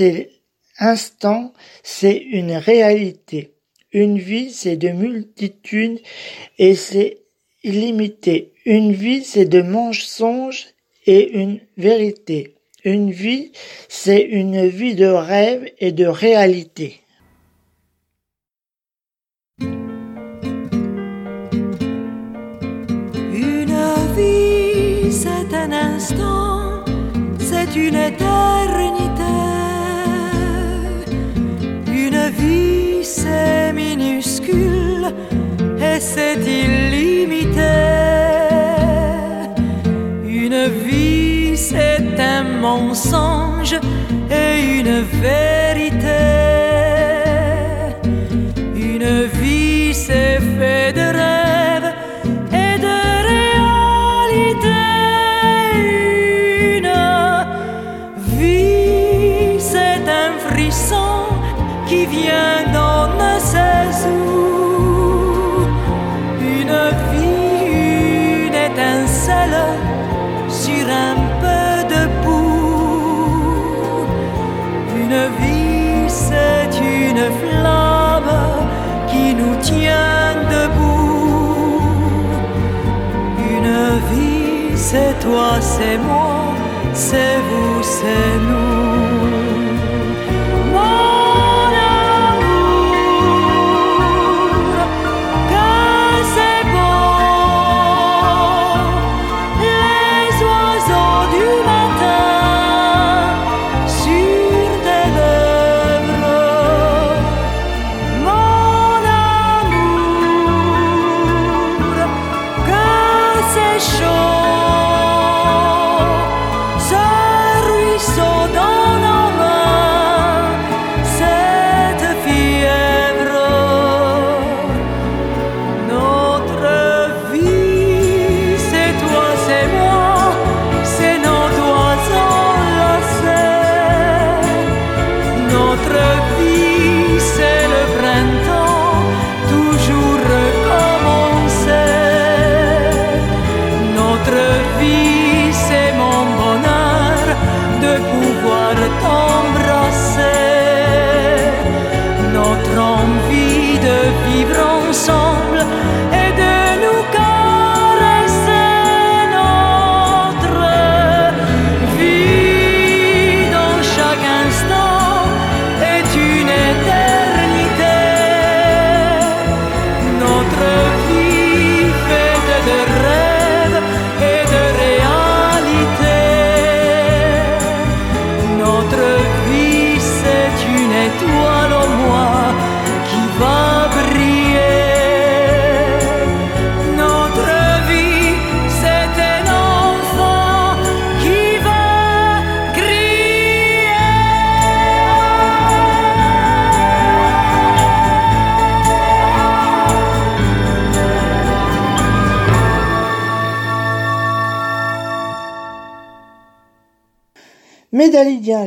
c'est instant, c'est une réalité. Une vie, c'est de multitudes et c'est illimité. Une vie, c'est de mensonges et une vérité. Une vie, c'est une vie de rêve et de réalité. Une vie, c'est un instant, c'est une éternité. Vie, c'est minuscule et c'est illimité. Une vie, c'est un mensonge et une vérité. Une vie, c'est fait de rêves c'est toi, c'est moi, c'est vous, c'est nous.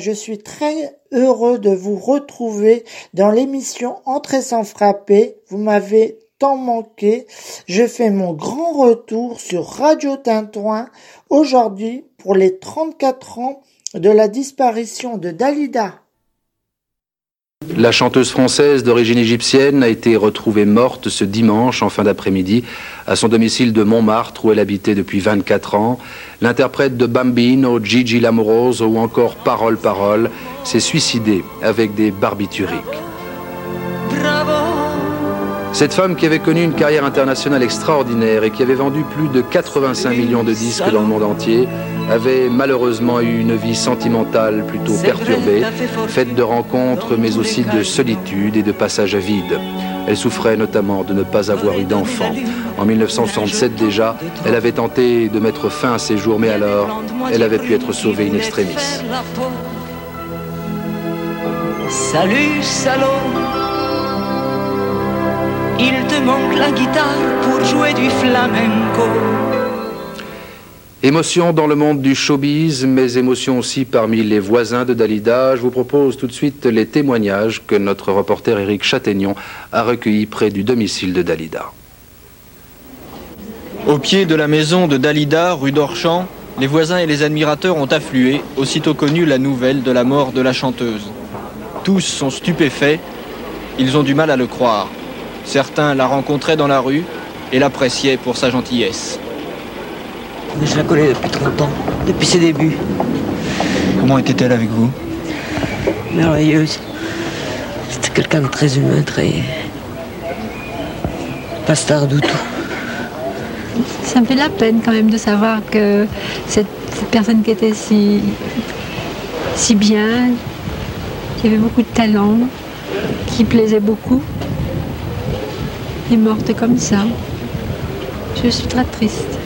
Je suis très heureux de vous retrouver dans l'émission Entrée sans frapper. Vous m'avez tant manqué. Je fais mon grand retour sur Radio Tintouin aujourd'hui pour les 34 ans de la disparition de Dalida. La chanteuse française d'origine égyptienne a été retrouvée morte ce dimanche en fin d'après-midi à son domicile de Montmartre où elle habitait depuis 24 ans. L'interprète de Bambino, Gigi Lamoroso ou encore Parole Parole s'est suicidée avec des barbituriques. Cette femme qui avait connu une carrière internationale extraordinaire et qui avait vendu plus de 85 millions de disques dans le monde entier avait malheureusement eu une vie sentimentale plutôt perturbée, faite de rencontres mais aussi de solitude et de passages à vide. Elle souffrait notamment de ne pas avoir eu d'enfant. En 1967 déjà, elle avait tenté de mettre fin à ses jours, mais alors, elle avait pu être sauvée in extremis. Salut, salaud il te manque la guitare pour jouer du flamenco. Émotion dans le monde du showbiz, mais émotion aussi parmi les voisins de Dalida. Je vous propose tout de suite les témoignages que notre reporter Éric Châtaignon a recueillis près du domicile de Dalida. Au pied de la maison de Dalida, rue d'Orchamps, les voisins et les admirateurs ont afflué, aussitôt connu la nouvelle de la mort de la chanteuse. Tous sont stupéfaits, ils ont du mal à le croire. Certains la rencontraient dans la rue et l'appréciaient pour sa gentillesse. Je la connais depuis 30 ans, depuis ses débuts. Comment était-elle avec vous? Merveilleuse. C'était quelqu'un de très humain, très. pasteur du tout. Ça me fait la peine quand même de savoir que cette, cette personne qui était si, si bien, qui avait beaucoup de talent, qui plaisait beaucoup, est morte comme ça. Je suis très triste.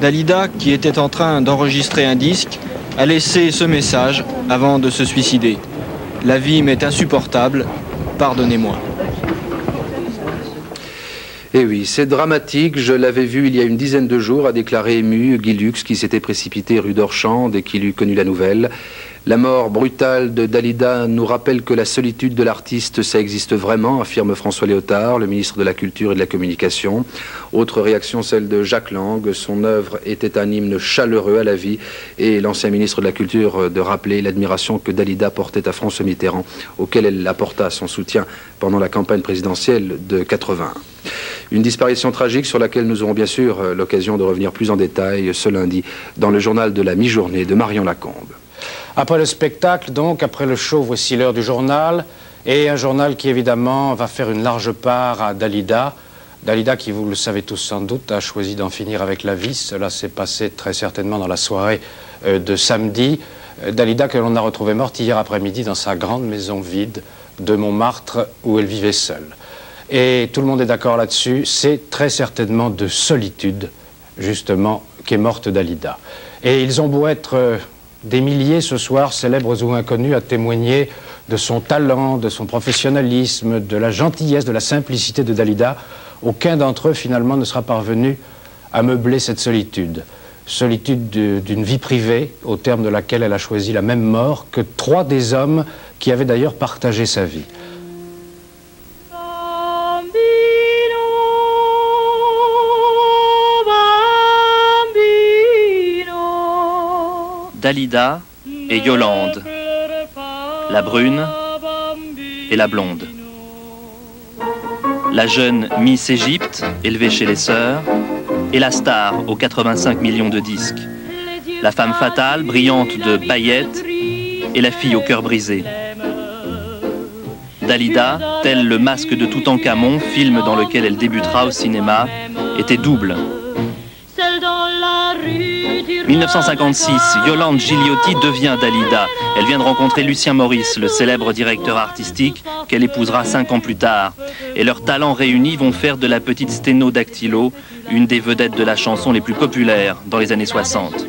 Dalida, qui était en train d'enregistrer un disque, a laissé ce message avant de se suicider. La vie m'est insupportable, pardonnez-moi. Eh oui, c'est dramatique. Je l'avais vu il y a une dizaine de jours, a déclaré ému Guy Lux, qui s'était précipité rue d'Orchamps dès qu'il eut connu la nouvelle. La mort brutale de Dalida nous rappelle que la solitude de l'artiste, ça existe vraiment, affirme François Léotard, le ministre de la Culture et de la Communication. Autre réaction, celle de Jacques Lang. Son œuvre était un hymne chaleureux à la vie et l'ancien ministre de la Culture de rappeler l'admiration que Dalida portait à François Mitterrand, auquel elle apporta son soutien pendant la campagne présidentielle de 81. Une disparition tragique sur laquelle nous aurons bien sûr l'occasion de revenir plus en détail ce lundi dans le journal de la mi-journée de Marion Lacombe. Après le spectacle, donc, après le show, voici l'heure du journal. Et un journal qui, évidemment, va faire une large part à Dalida. Dalida, qui, vous le savez tous sans doute, a choisi d'en finir avec la vie. Cela s'est passé très certainement dans la soirée euh, de samedi. Euh, Dalida, que l'on a retrouvée morte hier après-midi dans sa grande maison vide de Montmartre, où elle vivait seule. Et tout le monde est d'accord là-dessus. C'est très certainement de solitude, justement, qu'est morte Dalida. Et ils ont beau être. euh, des milliers ce soir, célèbres ou inconnus, à témoigner de son talent, de son professionnalisme, de la gentillesse, de la simplicité de Dalida. Aucun d'entre eux, finalement, ne sera parvenu à meubler cette solitude. Solitude de- d'une vie privée, au terme de laquelle elle a choisi la même mort que trois des hommes qui avaient d'ailleurs partagé sa vie. Dalida et Yolande, la brune et la blonde. La jeune Miss Égypte, élevée chez les sœurs, et la star aux 85 millions de disques. La femme fatale, brillante de paillettes, et la fille au cœur brisé. Dalida, tel le masque de Toutankhamon, film dans lequel elle débutera au cinéma, était double. 1956, Yolande Gigliotti devient Dalida. Elle vient de rencontrer Lucien Maurice, le célèbre directeur artistique, qu'elle épousera cinq ans plus tard. Et leurs talents réunis vont faire de la petite Sténo Dactylo une des vedettes de la chanson les plus populaires dans les années 60.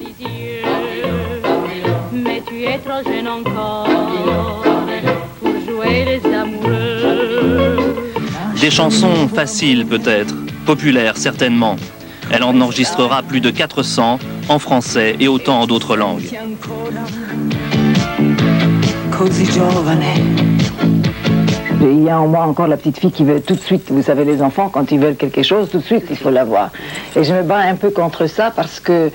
Mais tu es trop jeune encore pour jouer les amoureux. Des chansons faciles peut-être, populaires certainement. Elle en enregistrera plus de 400 en français et autant en d'autres langues. Il y a en moi encore la petite fille qui veut tout de suite, vous savez, les enfants, quand ils veulent quelque chose, tout de suite, il faut l'avoir. Et je me bats un peu contre ça parce que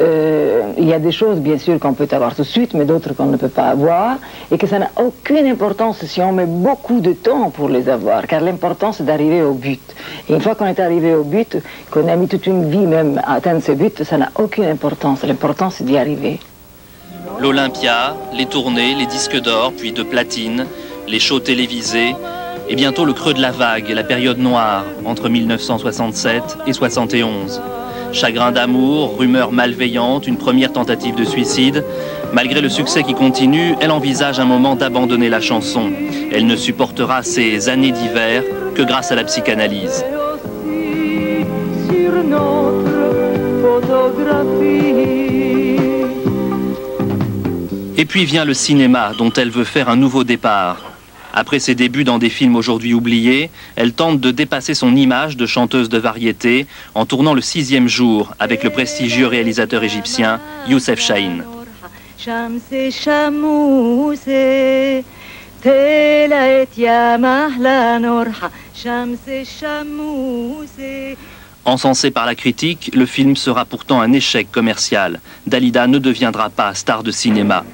euh, il y a des choses, bien sûr, qu'on peut avoir tout de suite, mais d'autres qu'on ne peut pas avoir, et que ça n'a aucune importance si on met beaucoup de temps pour les avoir, car l'important, c'est d'arriver au but. Et une fois qu'on est arrivé au but, qu'on a mis toute une vie même à atteindre ce but, ça n'a aucune importance. L'important, c'est d'y arriver. L'Olympia, les tournées, les disques d'or, puis de platine, les shows télévisés, et bientôt le creux de la vague, la période noire entre 1967 et 71. Chagrin d'amour, rumeurs malveillantes, une première tentative de suicide. Malgré le succès qui continue, elle envisage un moment d'abandonner la chanson. Elle ne supportera ces années d'hiver que grâce à la psychanalyse. sur notre photographie. Et puis vient le cinéma, dont elle veut faire un nouveau départ. Après ses débuts dans des films aujourd'hui oubliés, elle tente de dépasser son image de chanteuse de variété en tournant le sixième jour avec le prestigieux réalisateur égyptien Youssef Shahin. Encensé par la critique, le film sera pourtant un échec commercial. Dalida ne deviendra pas star de cinéma.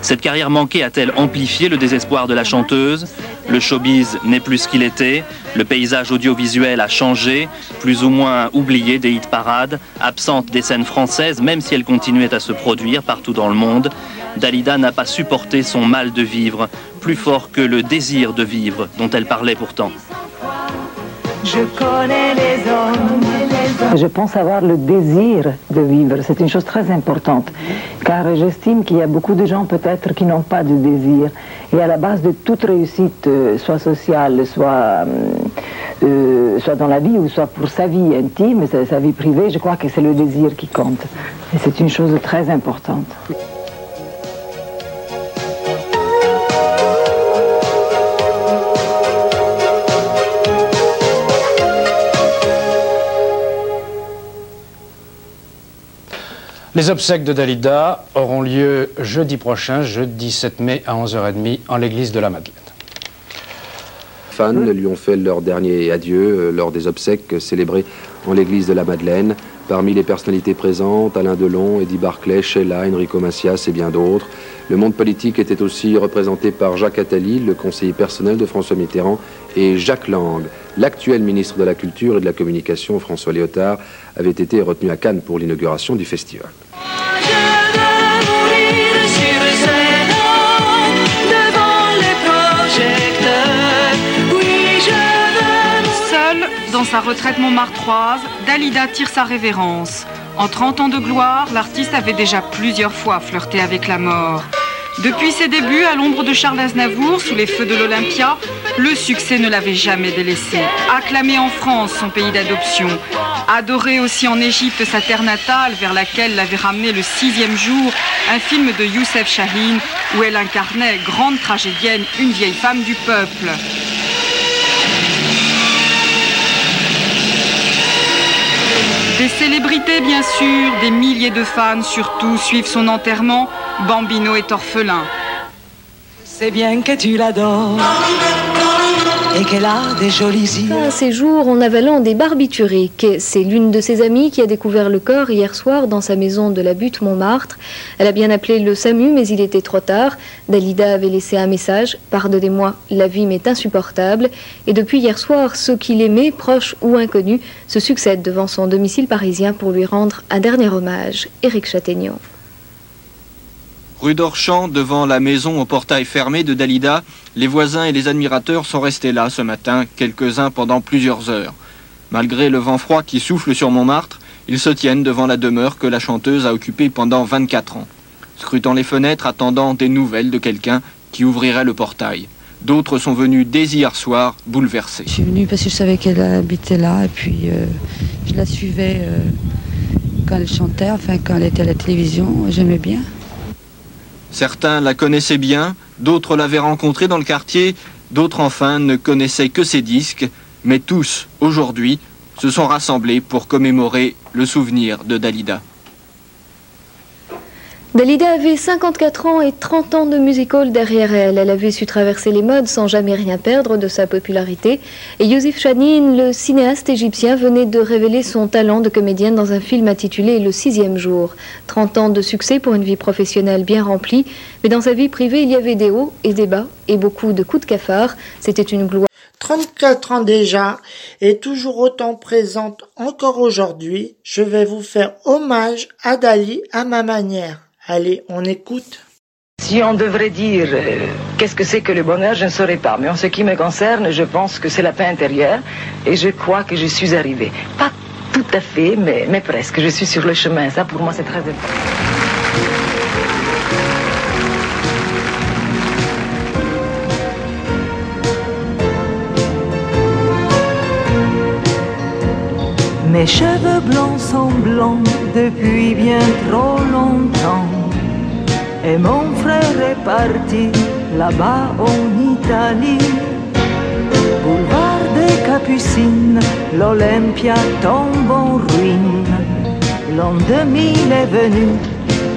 Cette carrière manquée a-t-elle amplifié le désespoir de la chanteuse? Le showbiz n'est plus ce qu'il était, le paysage audiovisuel a changé, plus ou moins oublié des hit parades, absente des scènes françaises, même si elles continuaient à se produire partout dans le monde. Dalida n'a pas supporté son mal de vivre, plus fort que le désir de vivre dont elle parlait pourtant. Je connais les hommes Je pense avoir le désir de vivre. C'est une chose très importante. Car j'estime qu'il y a beaucoup de gens peut-être qui n'ont pas de désir. Et à la base de toute réussite, euh, soit sociale, soit, euh, euh, soit dans la vie ou soit pour sa vie intime, sa, sa vie privée, je crois que c'est le désir qui compte. Et c'est une chose très importante. Les obsèques de Dalida auront lieu jeudi prochain, jeudi 7 mai à 11h30 en l'église de la Madeleine. Fans lui ont fait leur dernier adieu euh, lors des obsèques célébrées en l'église de la Madeleine. Parmi les personnalités présentes, Alain Delon, Eddie Barclay, Sheila, Enrico Macias et bien d'autres. Le monde politique était aussi représenté par Jacques Attali, le conseiller personnel de François Mitterrand, et Jacques Lang, l'actuel ministre de la Culture et de la Communication, François Léotard, avait été retenu à Cannes pour l'inauguration du festival. Dans sa retraite montmartroise, Dalida tire sa révérence. En 30 ans de gloire, l'artiste avait déjà plusieurs fois flirté avec la mort. Depuis ses débuts à l'ombre de Charles Aznavour, sous les feux de l'Olympia, le succès ne l'avait jamais délaissé. Acclamé en France, son pays d'adoption. Adoré aussi en Égypte, sa terre natale, vers laquelle l'avait ramené le sixième jour, un film de Youssef Chahine, où elle incarnait, grande tragédienne, une vieille femme du peuple. Des célébrités, bien sûr, des milliers de fans surtout suivent son enterrement. Bambino est orphelin. C'est bien que tu l'adores et qu'elle a des jolis yeux. Un séjour en avalant des barbituriques. C'est l'une de ses amies qui a découvert le corps hier soir dans sa maison de la butte Montmartre. Elle a bien appelé le SAMU, mais il était trop tard. Dalida avait laissé un message. Pardonnez-moi, la vie m'est insupportable. Et depuis hier soir, ceux qui l'aimaient, proches ou inconnus, se succèdent devant son domicile parisien pour lui rendre un dernier hommage. Éric Châtaignan. Rue d'Orchamps, devant la maison au portail fermé de Dalida, les voisins et les admirateurs sont restés là ce matin, quelques-uns pendant plusieurs heures. Malgré le vent froid qui souffle sur Montmartre, ils se tiennent devant la demeure que la chanteuse a occupée pendant 24 ans, scrutant les fenêtres, attendant des nouvelles de quelqu'un qui ouvrirait le portail. D'autres sont venus dès hier soir, bouleversés. Je suis venue parce que je savais qu'elle habitait là et puis euh, je la suivais euh, quand elle chantait, enfin quand elle était à la télévision, j'aimais bien. Certains la connaissaient bien, d'autres l'avaient rencontrée dans le quartier, d'autres enfin ne connaissaient que ses disques, mais tous, aujourd'hui, se sont rassemblés pour commémorer le souvenir de Dalida. Dalida avait 54 ans et 30 ans de musical derrière elle. Elle avait su traverser les modes sans jamais rien perdre de sa popularité. Et Yosef Chanin, le cinéaste égyptien, venait de révéler son talent de comédienne dans un film intitulé Le sixième jour. 30 ans de succès pour une vie professionnelle bien remplie. Mais dans sa vie privée, il y avait des hauts et des bas et beaucoup de coups de cafard. C'était une gloire. 34 ans déjà et toujours autant présente encore aujourd'hui, je vais vous faire hommage à Dali à ma manière. Allez, on écoute. Si on devrait dire euh, qu'est-ce que c'est que le bonheur, je ne saurais pas. Mais en ce qui me concerne, je pense que c'est la paix intérieure et je crois que je suis arrivée. Pas tout à fait, mais, mais presque. Je suis sur le chemin. Ça, pour moi, c'est très important. Mes cheveux blancs sont blancs depuis bien trop longtemps. Et mon frère est parti là-bas en Italie. Boulevard des Capucines, l'Olympia tombe en ruine. L'an 2000 est venu,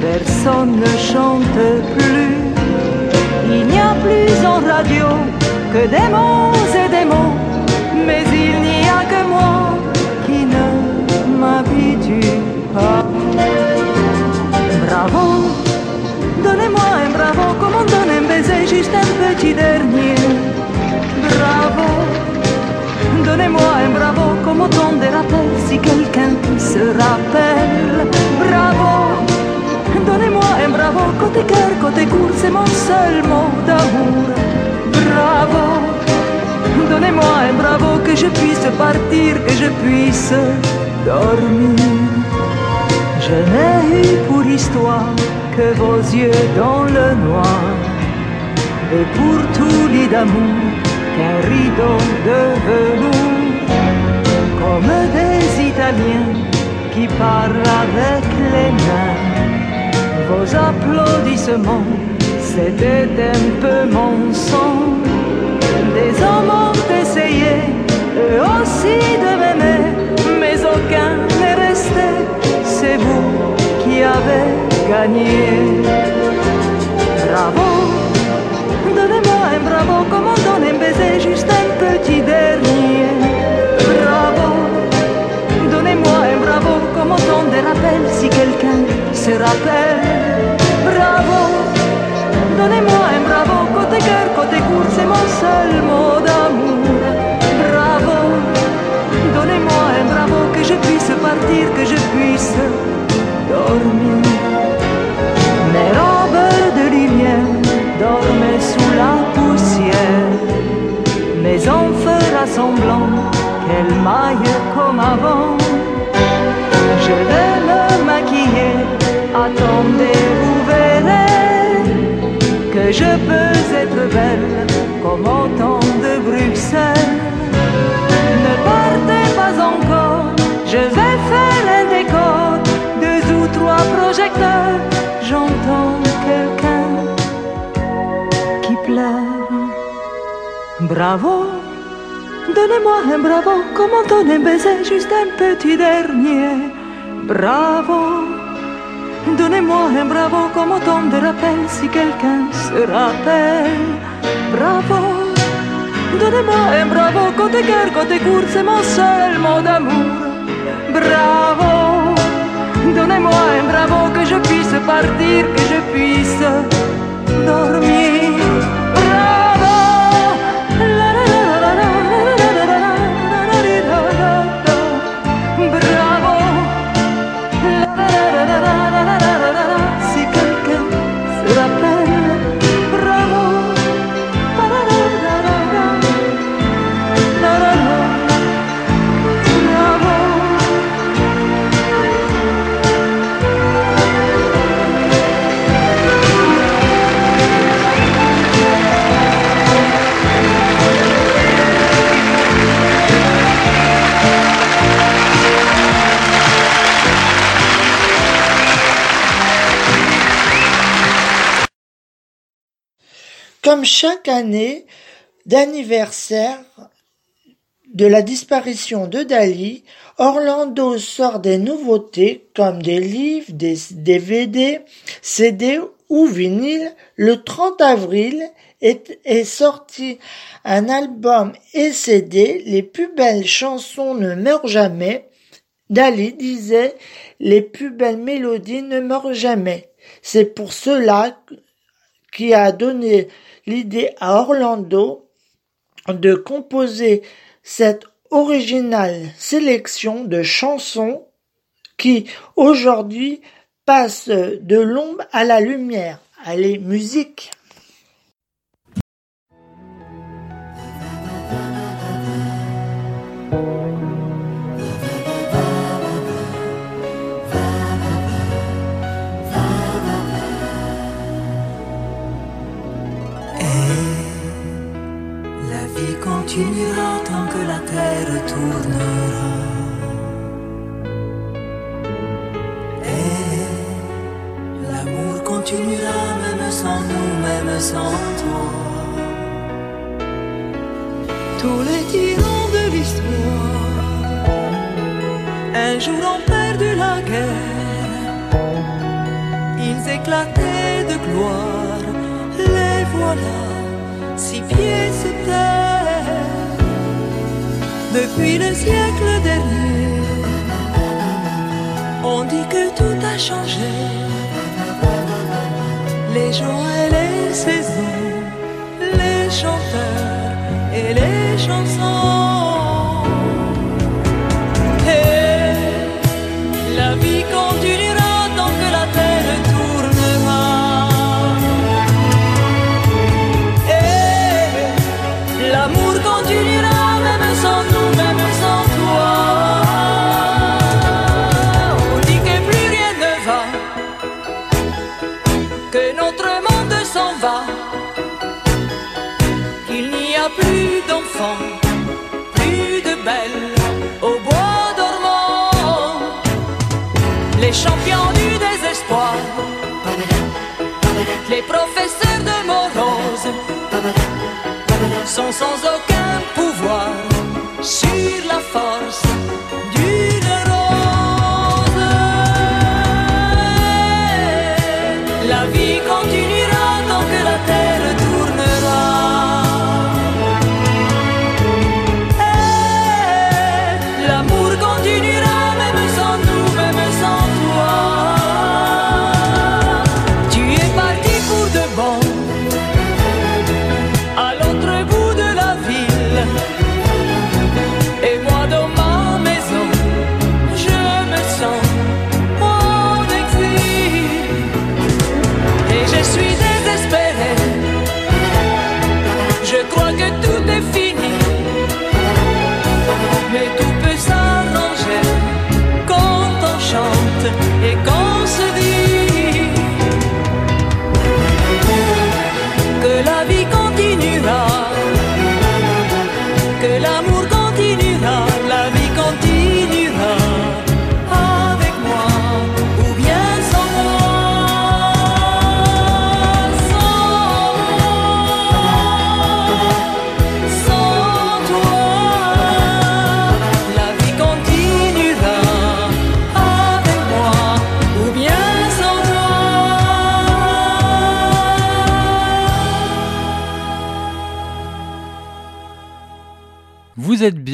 personne ne chante plus. Il n'y a plus en radio que des mots et des mots, mais il n'y a que moi qui ne m'habitue pas. Bravo, donnez-moi un bravo, comme on donne un baiser, juste un petit dernier. Bravo, donnez-moi un bravo, comme autant de rappels, si quelqu'un se rappelle. Bravo, donnez-moi un bravo, côté cœur, côté court, c'est mon seul mot d'amour. Bravo. Donnez-moi un bravo que je puisse partir, que je puisse dormir. Je n'ai eu pour histoire que vos yeux dans le noir, et pour tout lit d'amour qu'un rideau de velours, comme des Italiens qui parlent avec les mains. Vos applaudissements, c'était un peu mon son des hommes ont essayé eux aussi de m'aimer, mais aucun n'est resté. C'est vous qui avez gagné. Bravo, donnez-moi un bravo, comme on donne un baiser, juste un petit dernier. Bravo, donnez-moi un bravo, comme on donne des rappels, si quelqu'un se rappelle. Bravo. Donnez-moi un bravo, côté cœur, côté court, c'est mon seul mot d'amour. Bravo, donnez-moi un bravo, que je puisse partir, que je puisse dormir. Semblant qu'elles maillent comme avant. Je vais me maquiller, attendez, vous verrez que je peux être belle comme au temps de Bruxelles. Ne partez pas encore, je vais faire un décor, deux ou trois projecteurs, j'entends quelqu'un qui pleure. Bravo, donnez-moi un bravo, comme on donne un baiser, juste un petit dernier. Bravo. Donnez-moi un bravo comme autant de rappels si quelqu'un se rappelle. Bravo. Donnez-moi un bravo côté cœur, côté court, c'est mon seul mot d'amour. Bravo. Donnez-moi un bravo que je puisse partir, que je puisse dormir. Comme chaque année d'anniversaire de la disparition de Dali, Orlando sort des nouveautés comme des livres, des DVD, CD ou vinyle. Le 30 avril est, sorti un album et CD, Les plus belles chansons ne meurent jamais. Dali disait Les plus belles mélodies ne meurent jamais. C'est pour cela qui a donné l'idée à Orlando de composer cette originale sélection de chansons qui aujourd'hui passent de l'ombre à la lumière. Allez, musique continuera tant que la terre tournera. Et l'amour continuera même sans nous, même sans toi. Tous les tyrans de l'histoire, un jour ont perdu la guerre. Ils éclataient de gloire, les voilà six pieds sous terre. Depuis le siècle dernier, on dit que tout a changé. Les jours et les saisons, les chanteurs et les chansons. Plus d'enfants,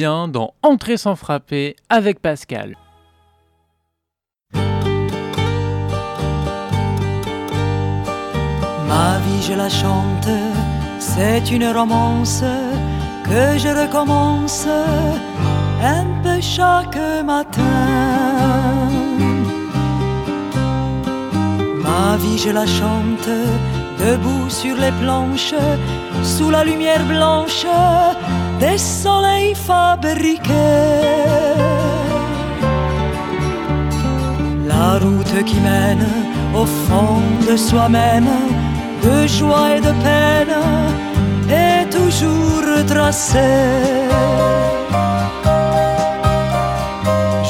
Dans Entrée sans frapper avec Pascal. Ma vie, je la chante, c'est une romance que je recommence un peu chaque matin. Ma vie, je la chante debout sur les planches, sous la lumière blanche des soleils fabriqués. La route qui mène au fond de soi-même, de joie et de peine, est toujours tracée.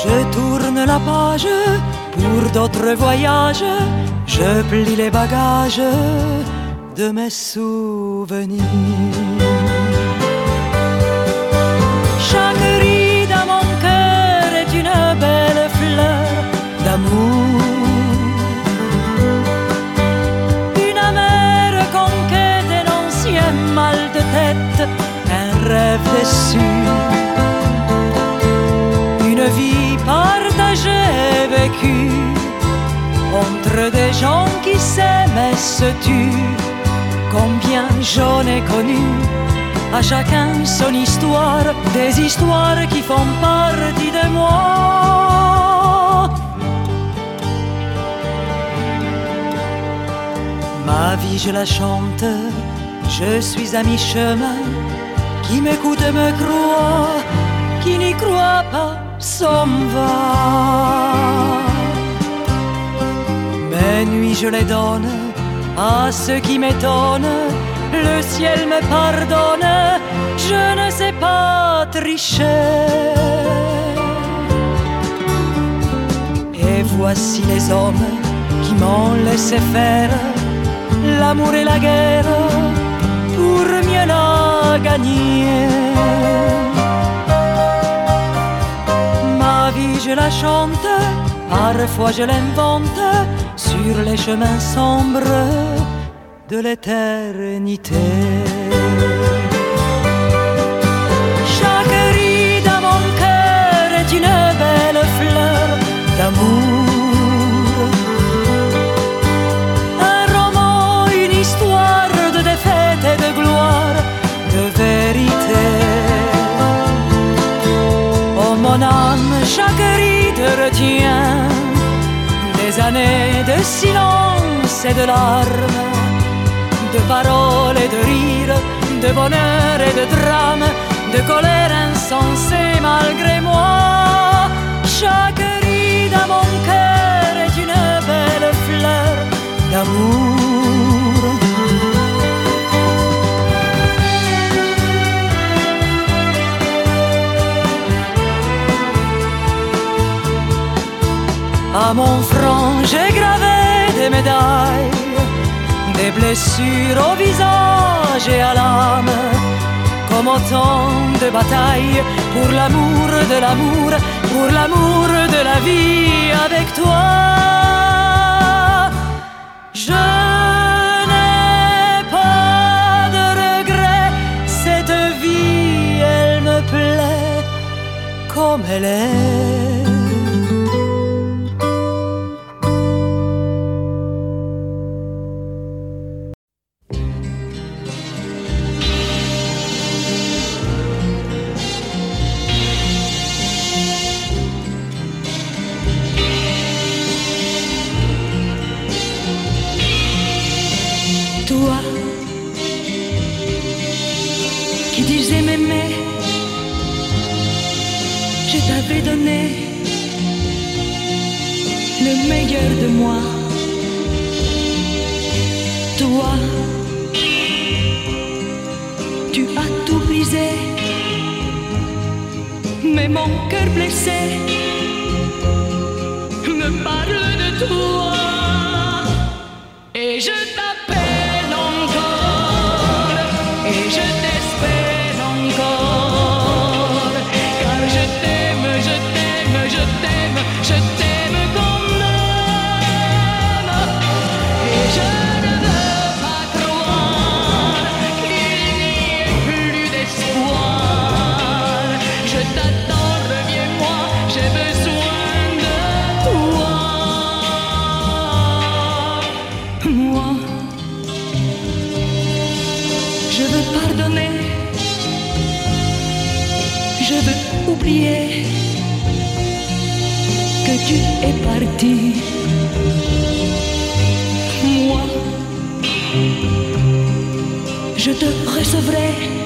Je tourne la page pour d'autres voyages, je plie les bagages de mes souvenirs. Une vie partagée, vécue entre des gens qui s'aiment et se tuent. Combien j'en ai connu, à chacun son histoire, des histoires qui font partie de moi. Ma vie, je la chante, je suis à mi-chemin. Qui m'écoute me croit, qui n'y croit pas s'en va. Mes nuits, je les donne à ceux qui m'étonnent. Le ciel me pardonne, je ne sais pas tricher. Et voici les hommes qui m'ont laissé faire l'amour et la guerre pour mieux Ma vie, je la chante, parfois je l'invente sur les chemins sombres de l'éternité. De silence et de larmes, de paroles et de rires, de bonheur et de drame, de colère insensée malgré moi. Chaque ride à mon cœur est une belle fleur d'amour. À mon front, j'ai gravé des médailles, des blessures au visage et à l'âme, comme autant de batailles pour l'amour de l'amour, pour l'amour de la vie avec toi. Je n'ai pas de regrets, cette vie, elle me plaît comme elle est. me parle de toi. Et je que tu es parti. Moi, je te recevrai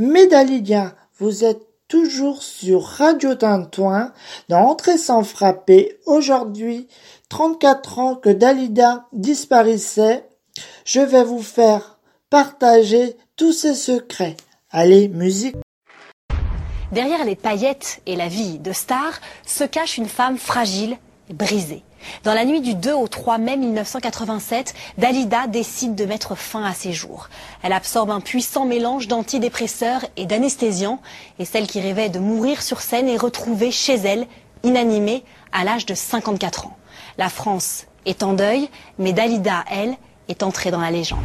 Italiens, vous êtes toujours sur Radio Tintouin dans Entrée sans frapper. Aujourd'hui, 34 ans que Dalida disparaissait. Je vais vous faire partager tous ses secrets. Allez, musique. Derrière les paillettes et la vie de star se cache une femme fragile et brisée. Dans la nuit du 2 au 3 mai 1987, Dalida décide de mettre fin à ses jours. Elle absorbe un puissant mélange d'antidépresseurs et d'anesthésiants et celle qui rêvait de mourir sur scène est retrouvée chez elle, inanimée, à l'âge de 54 ans. La France est en deuil, mais Dalida, elle, est entrée dans la légende.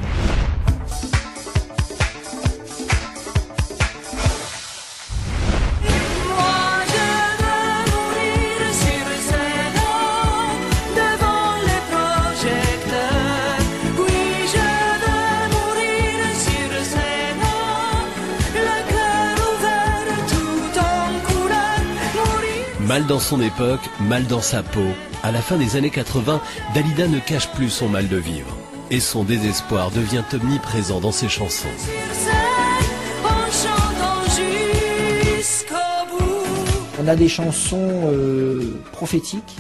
Mal dans son époque, mal dans sa peau. À la fin des années 80, Dalida ne cache plus son mal de vivre. Et son désespoir devient omniprésent dans ses chansons. On a des chansons euh, prophétiques,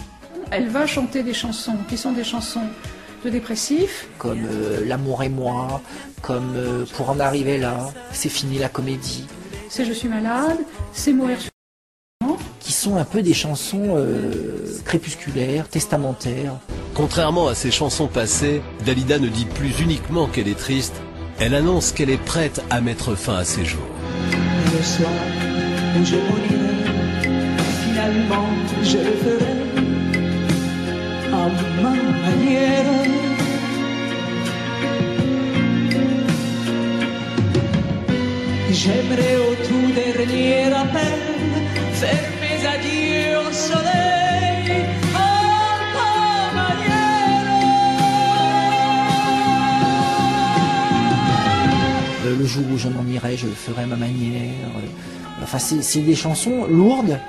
Elle va chanter des chansons qui sont des chansons de dépressifs. comme euh, L'amour et moi, comme euh, Pour en arriver là, C'est fini la comédie, C'est Je suis malade, c'est mourir sur sont un peu des chansons euh, crépusculaires, testamentaires. Contrairement à ses chansons passées, Dalida ne dit plus uniquement qu'elle est triste, elle annonce qu'elle est prête à mettre fin à ses jours. Le soir où je mourirai, finalement je le ferai à ma manière. J'aimerais au tout le jour où je m'en irai, je le ferai à ma manière. Enfin, c'est des chansons lourdes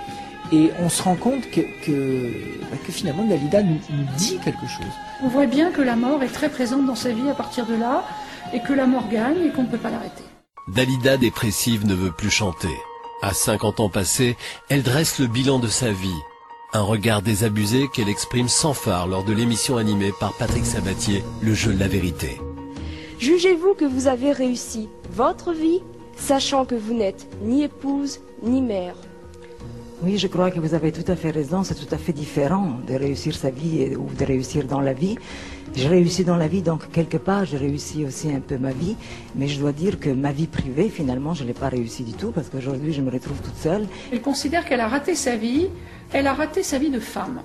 et on se rend compte que, que, bah, que finalement Dalida nous, nous dit quelque chose. On voit bien que la mort est très présente dans sa vie à partir de là, et que la mort gagne et qu'on ne peut pas l'arrêter. Dalida dépressive ne veut plus chanter. À 50 ans passés, elle dresse le bilan de sa vie. Un regard désabusé qu'elle exprime sans phare lors de l'émission animée par Patrick Sabatier, Le jeu de la vérité. Jugez-vous que vous avez réussi votre vie, sachant que vous n'êtes ni épouse ni mère. Oui, je crois que vous avez tout à fait raison. C'est tout à fait différent de réussir sa vie et- ou de réussir dans la vie. Je réussis dans la vie, donc quelque part, je réussis aussi un peu ma vie. Mais je dois dire que ma vie privée, finalement, je ne l'ai pas réussi du tout parce qu'aujourd'hui, je me retrouve toute seule. Elle considère qu'elle a raté sa vie, elle a raté sa vie de femme.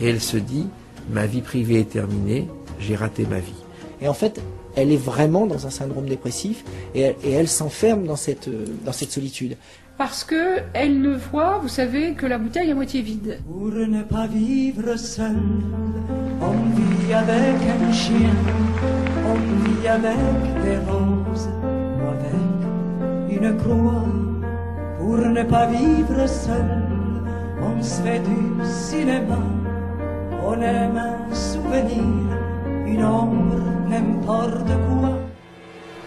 Et elle se dit, ma vie privée est terminée, j'ai raté ma vie. Et en fait, elle est vraiment dans un syndrome dépressif et elle, et elle s'enferme dans cette, dans cette solitude. Parce que elle ne voit, vous savez, que la bouteille à moitié vide. Pour ne pas vivre seul, on vit avec un chien, on vit avec des roses, ou avec une croix. Pour ne pas vivre seul, on se fait du cinéma, on aime un souvenir, une ombre, n'importe quoi.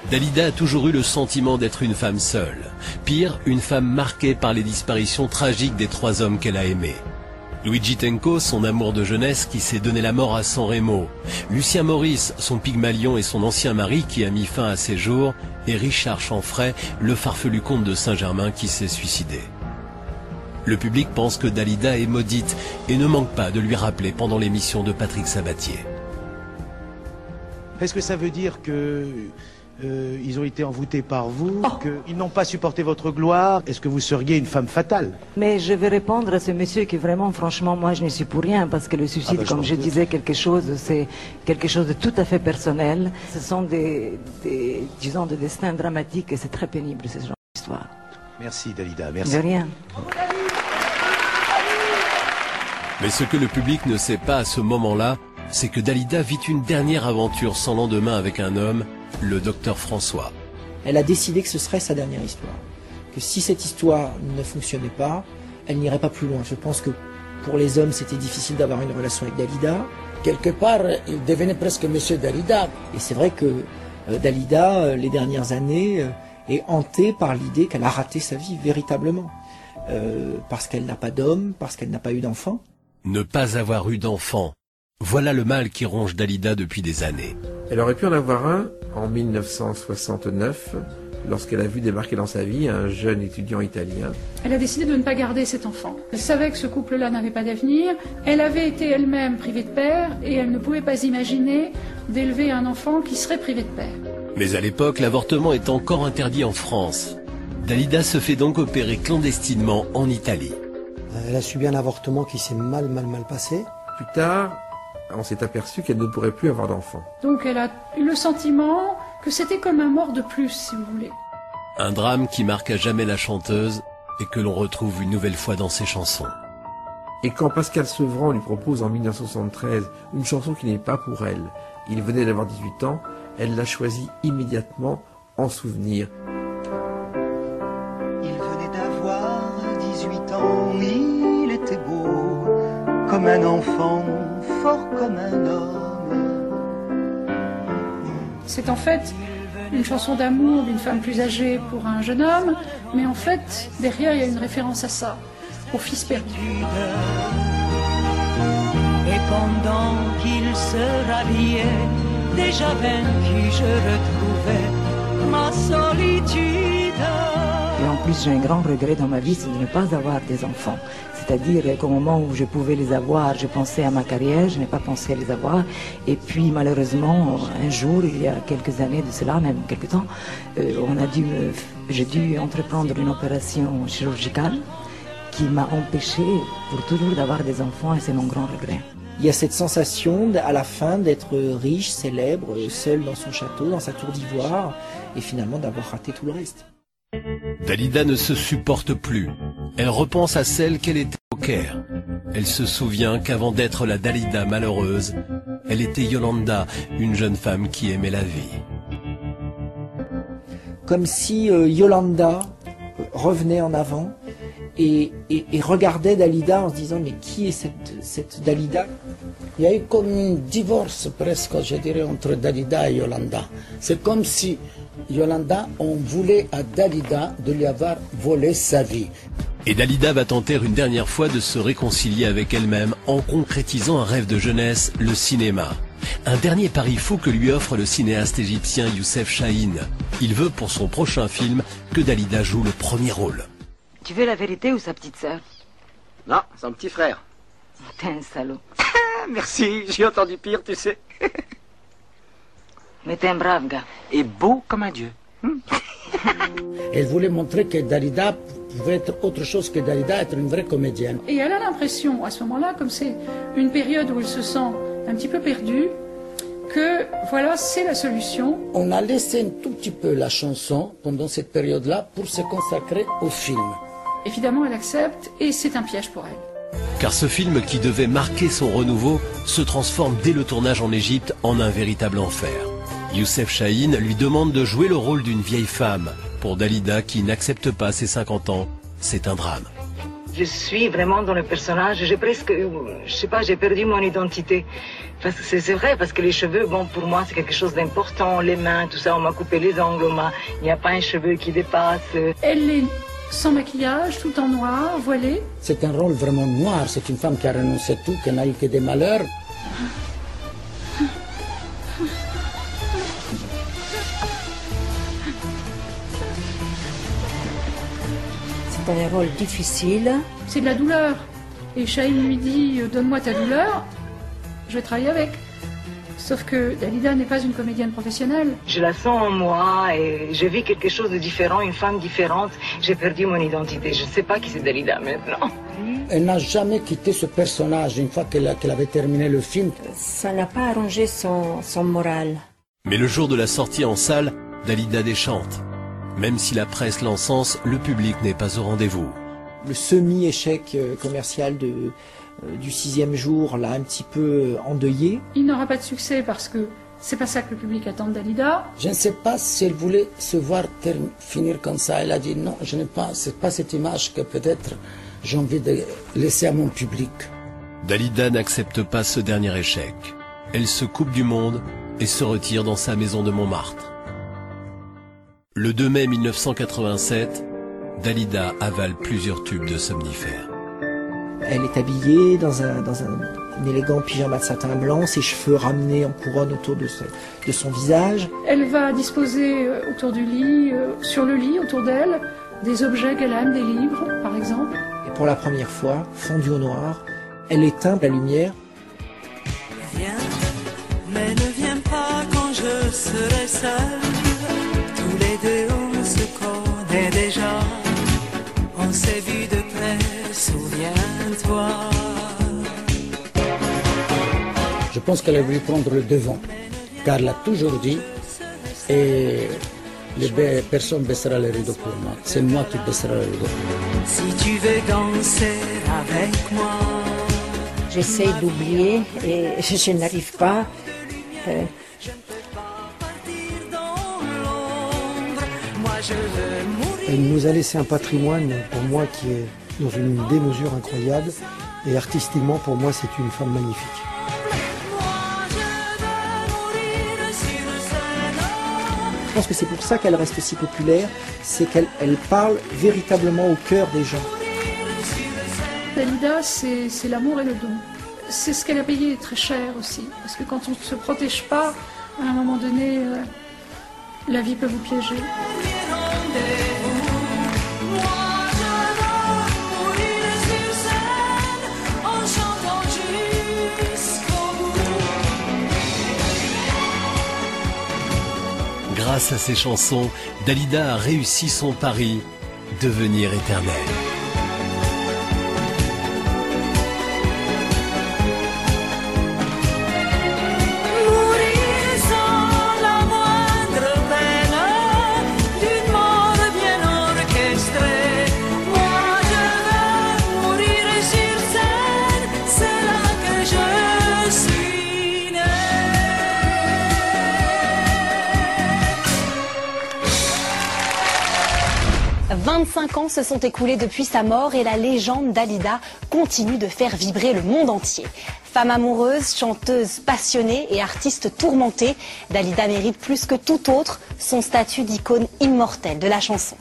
Dalida a toujours eu le sentiment d'être une femme seule. Pire, une femme marquée par les disparitions tragiques des trois hommes qu'elle a aimés. Luigi Tenco, son amour de jeunesse qui s'est donné la mort à San Remo. Lucien Maurice, son Pygmalion et son ancien mari qui a mis fin à ses jours. Et Richard Chanfray, le farfelu comte de Saint-Germain qui s'est suicidé. Le public pense que Dalida est maudite et ne manque pas de lui rappeler pendant l'émission de Patrick Sabatier. Est-ce que ça veut dire que euh, ils ont été envoûtés par vous, qu'ils n'ont pas supporté votre gloire? Est-ce que vous seriez une femme fatale? Mais je vais répondre à ce monsieur que vraiment, franchement, moi, je ne suis pour rien parce que le suicide, Ah bah, je comme je doute. disais, quelque chose, c'est quelque chose de tout à fait personnel. Ce sont des, des disons, des destins dramatiques et c'est très pénible, ce genre d'histoire. Merci Dalida, merci. De rien. Mais ce que le public ne sait pas à ce moment-là, c'est que Dalida vit une dernière aventure sans lendemain avec un homme, le docteur François. Elle a décidé que ce serait sa dernière histoire. Que si cette histoire ne fonctionnait pas, elle n'irait pas plus loin. Je pense que pour les hommes, c'était difficile d'avoir une relation avec Dalida. Quelque part, il devenait presque Monsieur Dalida. Et c'est vrai que euh, Dalida, euh, les dernières années, euh, est hantée par l'idée qu'elle a raté sa vie véritablement. Euh, parce qu'elle n'a pas d'homme, parce qu'elle n'a pas eu d'enfant. Ne pas avoir eu d'enfant. Voilà le mal qui ronge Dalida depuis des années. Elle aurait pu en avoir un en 1969, lorsqu'elle a vu débarquer dans sa vie un jeune étudiant italien. Elle a décidé de ne pas garder cet enfant. Elle savait que ce couple-là n'avait pas d'avenir. Elle avait été elle-même privée de père et elle ne pouvait pas imaginer d'élever un enfant qui serait privé de père. Mais à l'époque, l'avortement est encore interdit en France. Dalida se fait donc opérer clandestinement en Italie. Elle a subi un avortement qui s'est mal, mal, mal passé. Plus tard, on s'est aperçu qu'elle ne pourrait plus avoir d'enfant. Donc elle a eu le sentiment que c'était comme un mort de plus, si vous voulez. Un drame qui marque à jamais la chanteuse et que l'on retrouve une nouvelle fois dans ses chansons. Et quand Pascal Sevran lui propose en 1973 une chanson qui n'est pas pour elle, il venait d'avoir 18 ans, elle l'a choisie immédiatement en souvenir. Il venait d'avoir 18 ans, il était beau, comme un enfant, fort comme un homme. C'est en fait une chanson d'amour d'une femme plus âgée pour un jeune homme, mais en fait, derrière, il y a une référence à ça, au fils perdu. Et pendant qu'il se rhabillait, déjà vaincu, je retrouvais ma solitude. Et en plus, j'ai un grand regret dans ma vie, c'est de ne pas avoir des enfants. C'est-à-dire qu'au moment où je pouvais les avoir, je pensais à ma carrière, je n'ai pas pensé à les avoir. Et puis malheureusement, un jour, il y a quelques années de cela, même quelques temps, euh, dû, j'ai dû entreprendre une opération chirurgicale qui m'a empêché pour toujours d'avoir des enfants et c'est mon grand regret. Il y a cette sensation à la fin d'être riche, célèbre, seul dans son château, dans sa tour d'ivoire, et finalement d'avoir raté tout le reste. Dalida ne se supporte plus. Elle repense à celle qu'elle était au Caire. Elle se souvient qu'avant d'être la Dalida malheureuse, elle était Yolanda, une jeune femme qui aimait la vie. Comme si euh, Yolanda revenait en avant et regardait Dalida en se disant mais qui est cette, cette Dalida? Il y a eu comme un divorce presque, je dirais, entre Dalida et Yolanda. C'est comme si Yolanda, on voulait à Dalida de lui avoir volé sa vie. Et Dalida va tenter une dernière fois de se réconcilier avec elle-même en concrétisant un rêve de jeunesse, le cinéma. Un dernier pari fou que lui offre le cinéaste égyptien Youssef Chahine. Il veut pour son prochain film que Dalida joue le premier rôle. Tu veux la vérité ou sa petite sœur? Non, son petit frère. T'es un salaud. Merci, j'ai entendu pire, tu sais. Mais t'es un brave gars. Et beau comme un dieu. Elle voulait montrer que Dalida pouvait être autre chose que Dalida, être une vraie comédienne. Et elle a l'impression, à ce moment-là, comme c'est une période où elle se sent un petit peu perdue, que voilà, c'est la solution. On a laissé un tout petit peu la chanson pendant cette période-là pour se consacrer au film. Évidemment, elle accepte et c'est un piège pour elle. Car ce film qui devait marquer son renouveau se transforme dès le tournage en Égypte en un véritable enfer. Youssef Chahine lui demande de jouer le rôle d'une vieille femme. Pour Dalida qui n'accepte pas ses 50 ans, c'est un drame. Je suis vraiment dans le personnage. J'ai presque, je sais pas, j'ai perdu mon identité. Parce que c'est vrai, parce que les cheveux, bon, pour moi, c'est quelque chose d'important. Les mains, tout ça, on m'a coupé les ongles, on il n'y a pas un cheveu qui dépasse. Elle est sans maquillage, tout en noir, voilée. C'est un rôle vraiment noir. C'est une femme qui a renoncé tout, qui n'a eu que des malheurs. C'est un rôle difficile. C'est de la douleur. Et Chahine lui dit euh, Donne-moi ta douleur, je vais travailler avec. Sauf que Dalida n'est pas une comédienne professionnelle. Je la sens en moi et je vis quelque chose de différent, une femme différente. J'ai perdu mon identité. Je ne sais pas qui c'est Dalida maintenant. Elle n'a jamais quitté ce personnage une fois qu'elle avait terminé le film. Ça n'a pas arrangé son, son moral. Mais le jour de la sortie en salle, Dalida déchante. Même si la presse l'encense, le public n'est pas au rendez-vous. Le semi-échec euh, commercial de, euh, du sixième jour l'a un petit peu euh, endeuillé. Il n'aura pas de succès parce que c'est pas ça que le public attend de Dalida. Je ne sais pas si elle voulait se voir finir comme ça. Elle a dit non, je n'ai pas, c'est pas cette image que peut-être j'ai envie de laisser à mon public. Dalida n'accepte pas ce dernier échec. Elle se coupe du monde et se retire dans sa maison de Montmartre. Le 2 mai 1987, Dalida avale plusieurs tubes de somnifères. Elle est habillée dans un, dans un, un élégant pyjama de satin blanc, ses cheveux ramenés en couronne autour de, ce- de son visage. Elle va disposer euh, autour du lit, euh, sur le lit, autour d'elle, des objets qu'elle aime, des livres, par exemple. Et pour la première fois, fondue au noir, elle éteint la lumière. Viens, mais ne viens pas quand je serai seule. S'est vu de près, souviens-toi. Je pense qu'elle a voulu prendre le devant, car elle a toujours dit, et les personne baissera les rideaux pour moi. C'est moi qui baissera les rideaux. Si tu veux danser avec moi. J'essaie d'oublier et je, je n'arrive pas. Euh, Moi je veux. Elle nous a laissé un patrimoine, pour moi, qui est dans une démesure incroyable. Et artistiquement, pour moi, c'est une femme magnifique. Je pense que c'est pour ça qu'elle reste si populaire, c'est qu'elle elle parle véritablement au cœur des gens. Dalida, c'est c'est l'amour et le don. C'est ce qu'elle a payé très cher aussi. Parce que quand on ne se protège pas, à un moment donné, euh, la vie peut vous piéger. Grâce à ses chansons, Dalida a réussi son pari, devenir éternelle. 25 ans se sont écoulés depuis sa mort et la légende d'Alida continue de faire vibrer le monde entier. Femme amoureuse, chanteuse passionnée et artiste tourmentée, Dalida mérite plus que tout autre son statut d'icône immortelle de la chanson.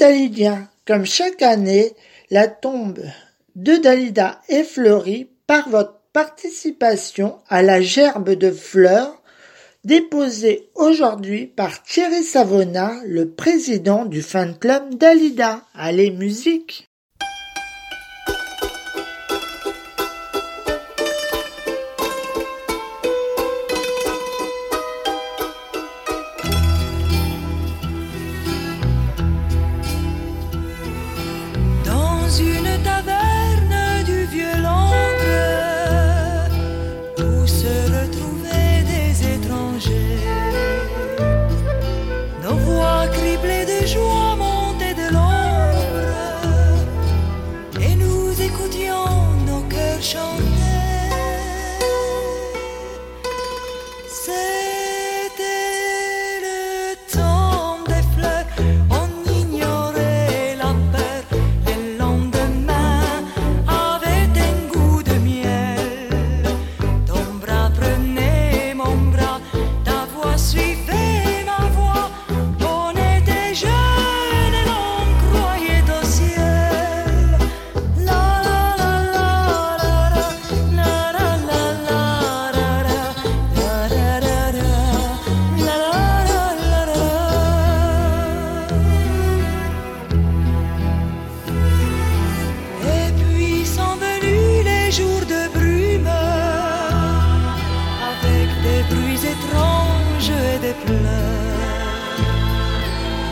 Mes Dalidiens, comme chaque année, la tombe de Dalida est fleurie par votre participation à la gerbe de fleurs déposée aujourd'hui par Thierry Savona, le président du fan club Dalida. Allez, musique!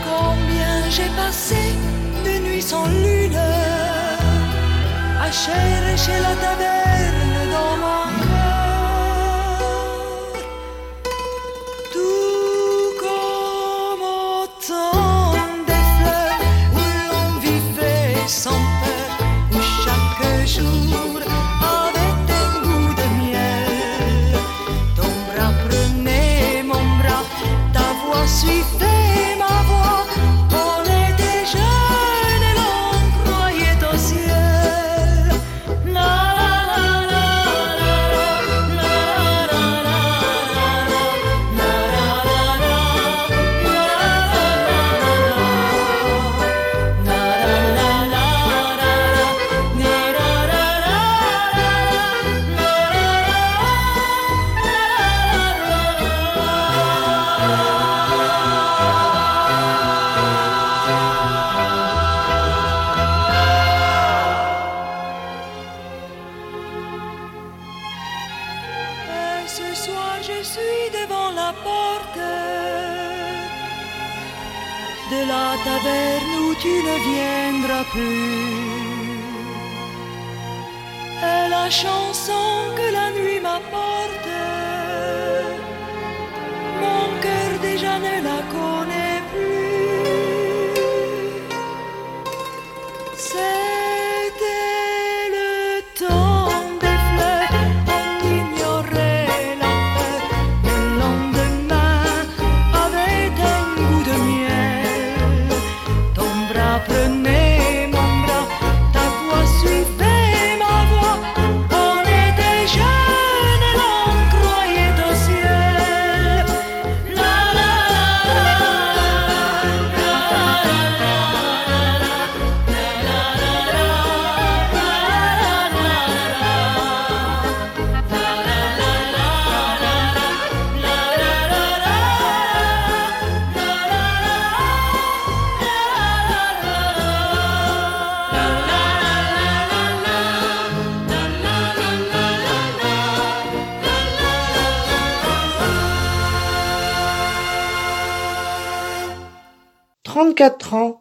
Combien j'ai passé de nuits sans lune À chercher la taverne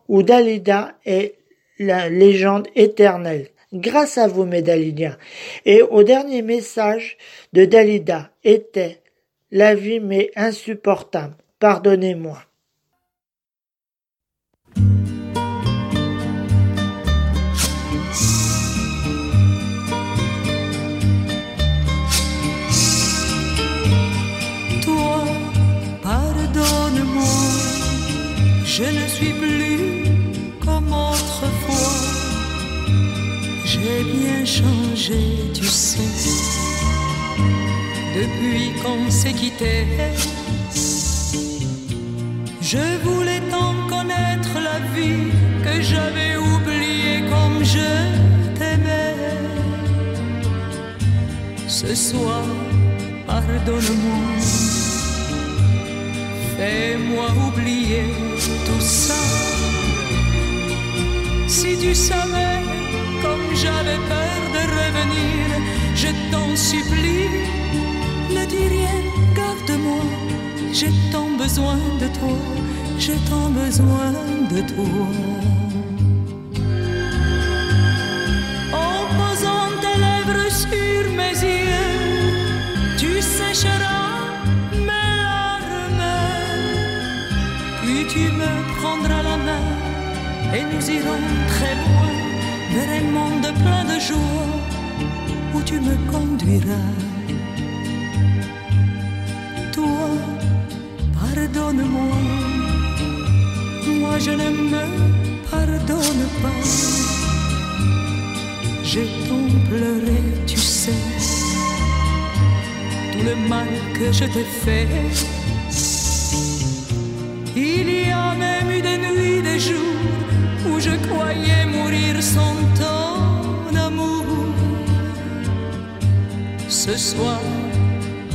Où Dalida est la légende éternelle. Grâce à vous, mes Daliliens. Et au dernier message de Dalida était La vie m'est insupportable. Pardonnez-moi. Toi, pardonne-moi, je ne changé, tu sais, depuis qu'on s'est quitté. Je voulais tant connaître la vie que j'avais oublié comme je t'aimais. Ce soir, pardonne-moi. Fais-moi oublier tout ça. Si tu savais comme j'avais peur de revenir, je t'en supplie, ne dis rien, garde-moi. J'ai tant besoin de toi, j'ai tant besoin de toi. En posant tes lèvres sur mes yeux, tu sécheras mes larmes. Puis tu me prendras la main et nous irons très loin vers un monde plein de joie où tu me conduiras. Toi, pardonne-moi, moi je ne me pardonne pas. J'ai tant pleuré, tu sais, tout le mal que je t'ai fait. Ce soir,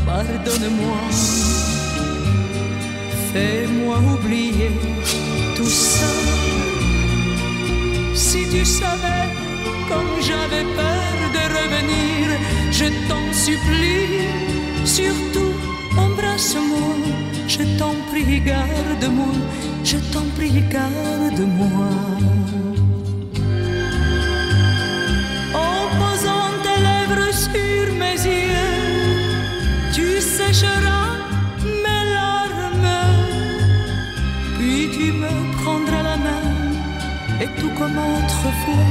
pardonne-moi, fais-moi oublier tout ça. Si tu savais comme j'avais peur de revenir, je t'en supplie, surtout embrasse-moi, je t'en prie, garde-moi, je t'en prie, garde-moi. Tu sécheras mes larmes, puis tu me prendras la main, et tout comme autrefois,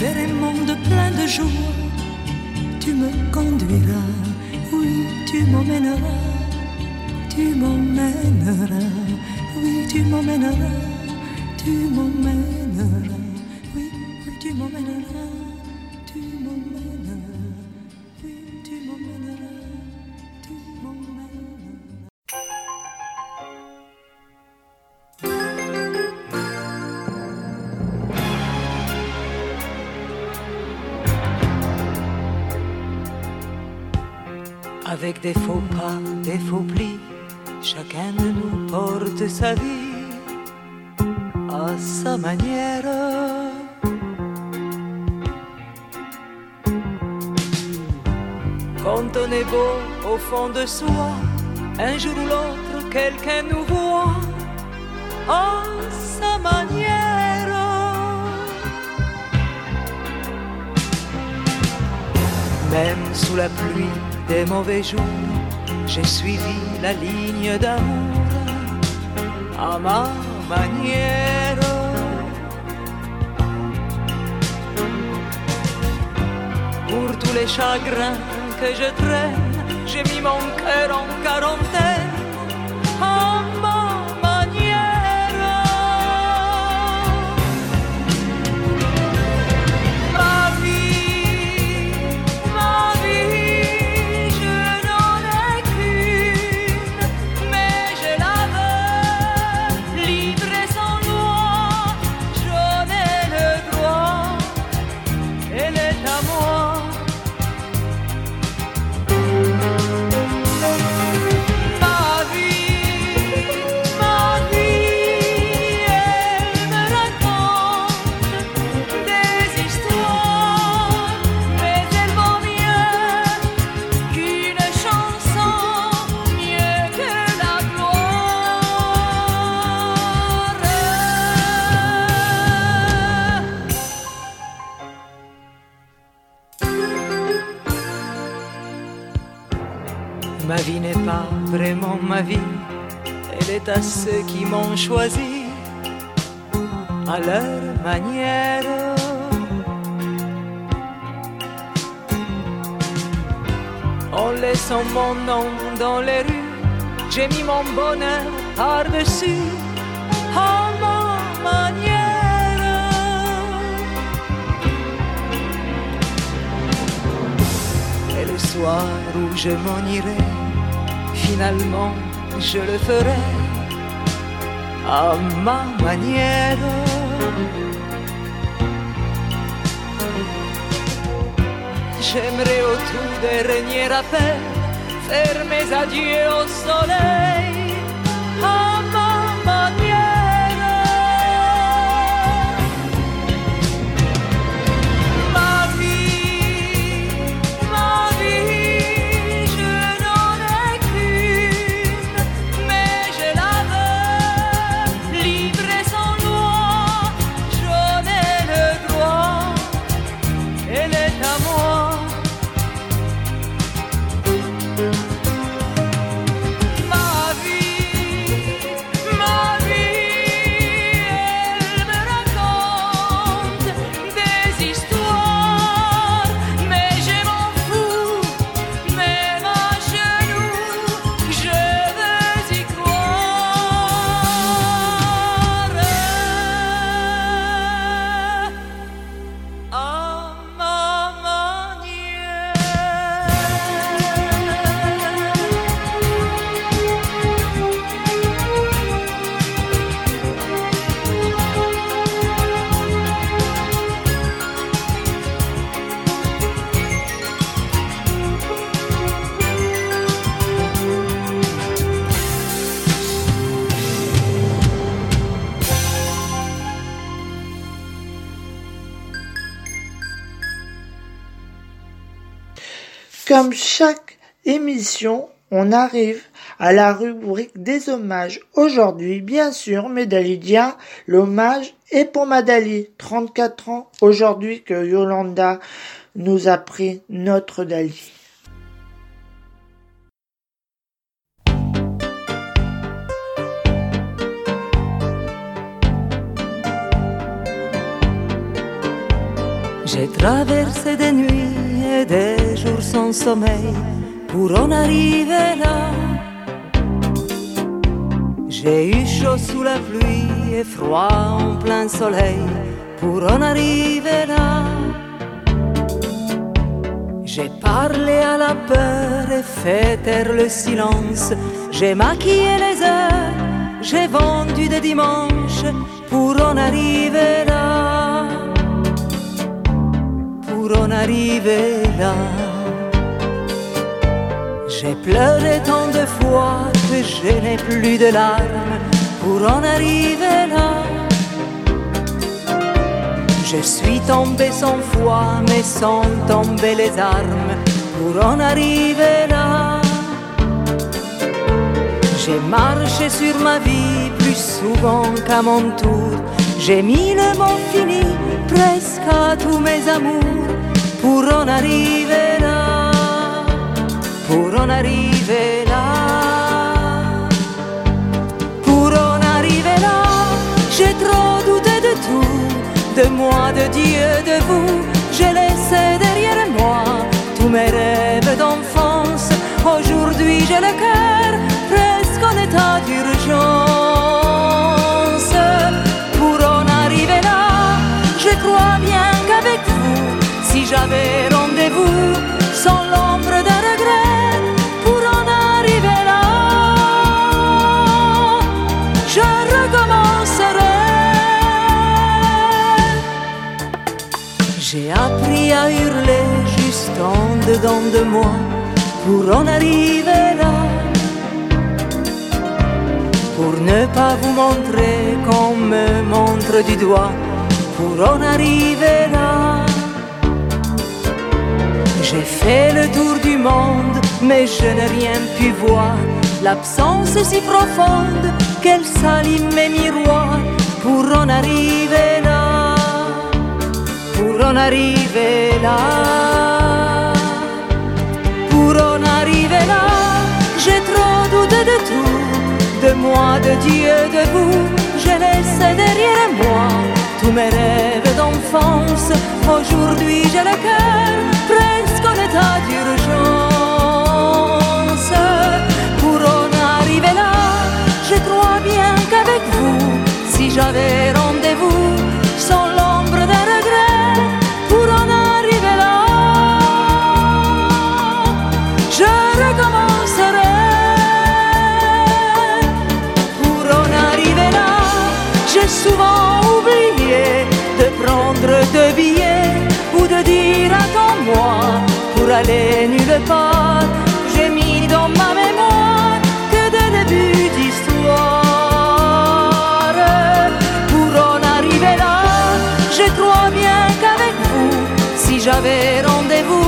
vers un monde plein de joie, tu me conduiras, oui, tu m'emmèneras, tu m'emmèneras, oui, tu m'emmèneras, tu m'emmèneras, oui, oui, tu m'emmèneras, tu m'emmèneras, Avec des faux pas, des faux plis, chacun de nous porte sa vie à sa manière. Quand on est beau au fond de soi, un jour ou l'autre, quelqu'un nous voit à sa manière. Même sous la pluie des mauvais jours, j'ai suivi la ligne d'amour à ma manière. Pour tous les chagrins que je traîne, j'ai mis mon cœur en quarantaine qui m'ont choisi à leur manière. En laissant mon nom dans les rues, j'ai mis mon bonheur par-dessus à ma manière. Et le soir où je m'en irai, finalement je le ferai à ma manière. J'aimerais au tout dernier appel faire mes adieux au soleil Comme chaque émission, on arrive à la rubrique des hommages. Aujourd'hui, bien sûr, Médalidia, l'hommage est pour Madali, 34 ans aujourd'hui que Yolanda nous a pris notre Dali. J'ai traversé des nuits et des jours sans sommeil pour en arriver là. J'ai eu chaud sous la pluie et froid en plein soleil pour en arriver là. J'ai parlé à la peur et fait taire le silence. J'ai maquillé les heures, j'ai vendu des dimanches pour en arriver là. Pour en arriver là. J'ai pleuré tant de fois que je n'ai plus de larmes pour en arriver là. Je suis tombé sans foi mais sans tomber les armes pour en arriver là. J'ai marché sur ma vie plus souvent qu'à mon tour. J'ai mis le mot fini presque à tous mes amours pour en arriver là, pour en arriver là. Pour en arriver là, j'ai trop douté de tout, de moi, de Dieu, de vous. J'ai laissé derrière moi tous mes rêves d'enfance. Aujourd'hui, j'ai le cœur presque en état d'urgence. Pour en arriver là, je crois bien rendez-vous, sans l'ombre d'un regret, pour en arriver là, je recommencerai. J'ai appris à hurler juste en dedans de moi pour en arriver là. Pour ne pas vous montrer qu'on me montre du doigt, pour en arriver là. Fait le tour du monde, mais je n'ai rien pu voir. L'absence si profonde qu'elle salit mes miroirs pour en arriver là, pour en arriver là. Pour en arriver là, j'ai trop douté de tout, de moi, de Dieu, de vous. J'ai laissé derrière moi tous mes rêves d'enfance. Aujourd'hui, j'ai le cœur presque en état d'urgence. Pour en arriver là, je crois bien qu'avec vous, si j'avais rendez-vous, nulle part. J'ai mis dans ma mémoire que des débuts d'histoire. Pour en arriver là, je crois bien qu'avec vous, si j'avais rendez-vous,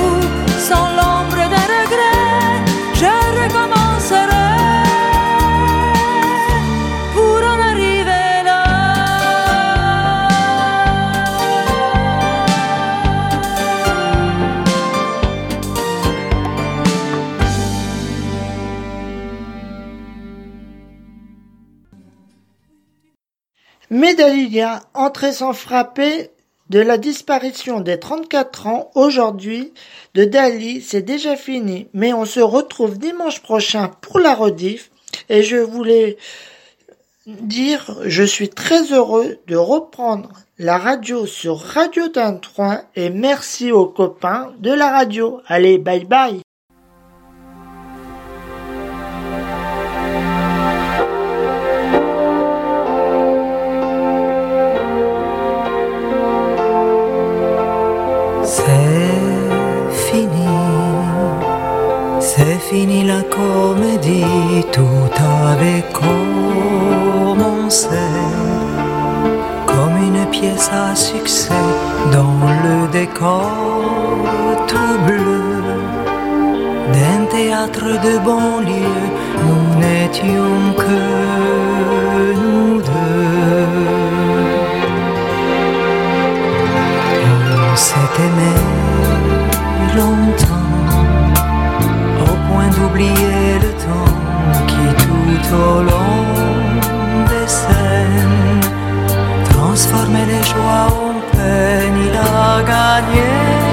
Dalilia, entrée sans frapper de la disparition des 34 ans aujourd'hui de Dali, c'est déjà fini. Mais on se retrouve dimanche prochain pour la rediff. Et je voulais dire, je suis très heureux de reprendre la radio sur Radio Tintrouin et merci aux copains de la radio. Allez, bye bye. C'est fini la comédie, tout avait commencé comme une pièce à succès dans le décor tout bleu d'un théâtre de banlieue. Nous n'étions que nous deux. On s'est aimé longtemps oublier le temps qui tout au long des scènes transformait les joies en peine, il a gagné.